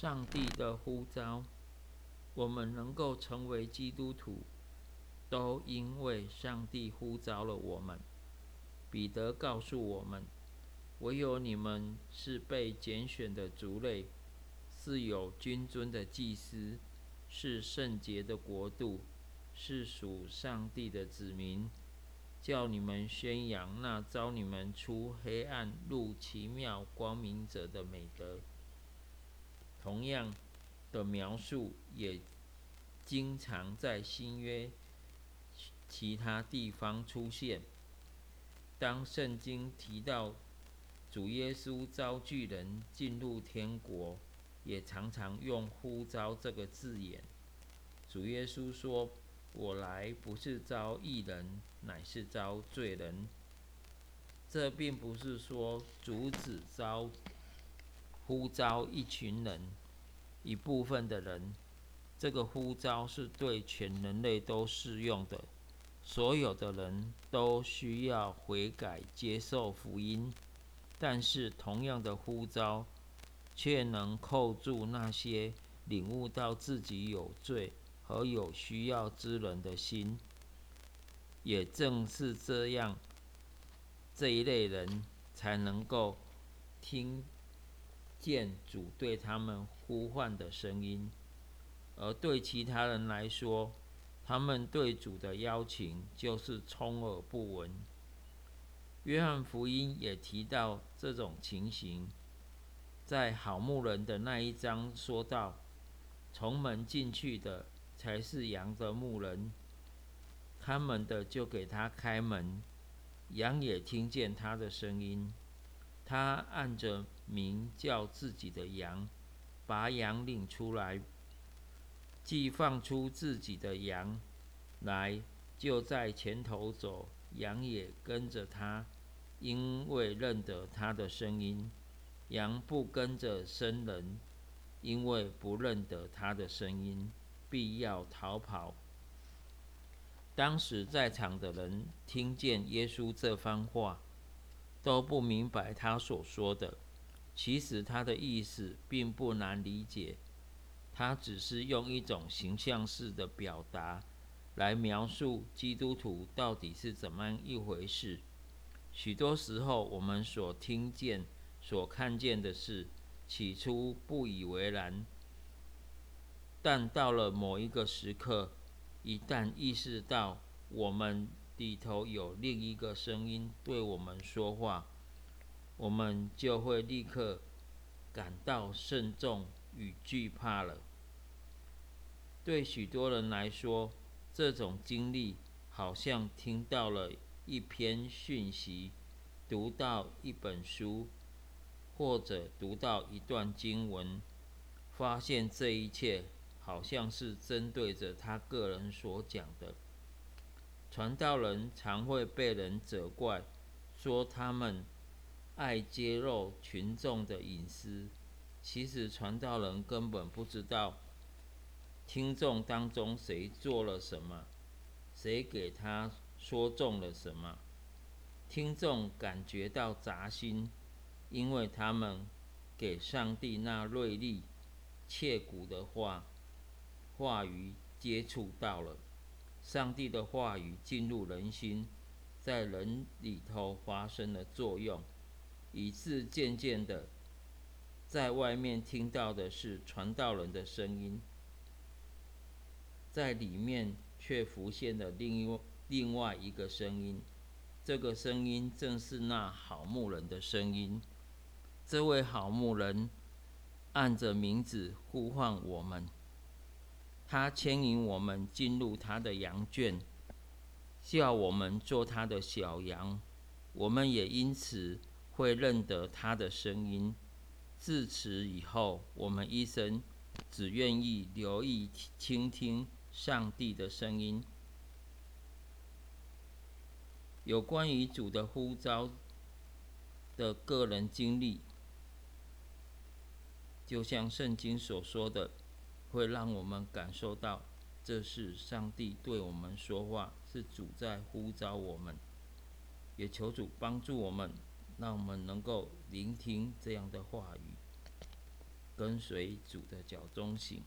上帝的呼召，我们能够成为基督徒，都因为上帝呼召了我们。彼得告诉我们：唯有你们是被拣选的族类，是有君尊的祭司，是圣洁的国度，是属上帝的子民。叫你们宣扬那招你们出黑暗入奇妙光明者的美德。同样的描述也经常在新约其他地方出现。当圣经提到主耶稣召巨人进入天国，也常常用“呼召”这个字眼。主耶稣说。我来不是招义人，乃是招罪人。这并不是说主只招呼召一群人、一部分的人。这个呼召是对全人类都适用的，所有的人都需要悔改、接受福音。但是，同样的呼召却能扣住那些领悟到自己有罪。和有需要之人的心，也正是这样，这一类人才能够听见主对他们呼唤的声音。而对其他人来说，他们对主的邀请就是充耳不闻。约翰福音也提到这种情形，在好牧人的那一章说到，从门进去的。才是羊的牧人，看门的就给他开门，羊也听见他的声音。他按着名叫自己的羊，把羊领出来，既放出自己的羊来，就在前头走，羊也跟着他，因为认得他的声音。羊不跟着生人，因为不认得他的声音。必要逃跑。当时在场的人听见耶稣这番话，都不明白他所说的。其实他的意思并不难理解，他只是用一种形象式的表达来描述基督徒到底是怎么一回事。许多时候，我们所听见、所看见的事，起初不以为然。但到了某一个时刻，一旦意识到我们里头有另一个声音对我们说话，我们就会立刻感到慎重与惧怕了。对许多人来说，这种经历好像听到了一篇讯息，读到一本书，或者读到一段经文，发现这一切。好像是针对着他个人所讲的。传道人常会被人责怪，说他们爱揭露群众的隐私。其实传道人根本不知道听众当中谁做了什么，谁给他说中了什么。听众感觉到扎心，因为他们给上帝那锐利、切骨的话。话语接触到了上帝的话语进入人心，在人里头发生了作用，以致渐渐的，在外面听到的是传道人的声音，在里面却浮现了另一另外一个声音，这个声音正是那好牧人的声音。这位好牧人按着名字呼唤我们。他牵引我们进入他的羊圈，叫我们做他的小羊。我们也因此会认得他的声音。自此以后，我们一生只愿意留意倾听上帝的声音。有关于主的呼召的个人经历，就像圣经所说的。会让我们感受到，这是上帝对我们说话，是主在呼召我们。也求主帮助我们，让我们能够聆听这样的话语。跟随主的脚中行。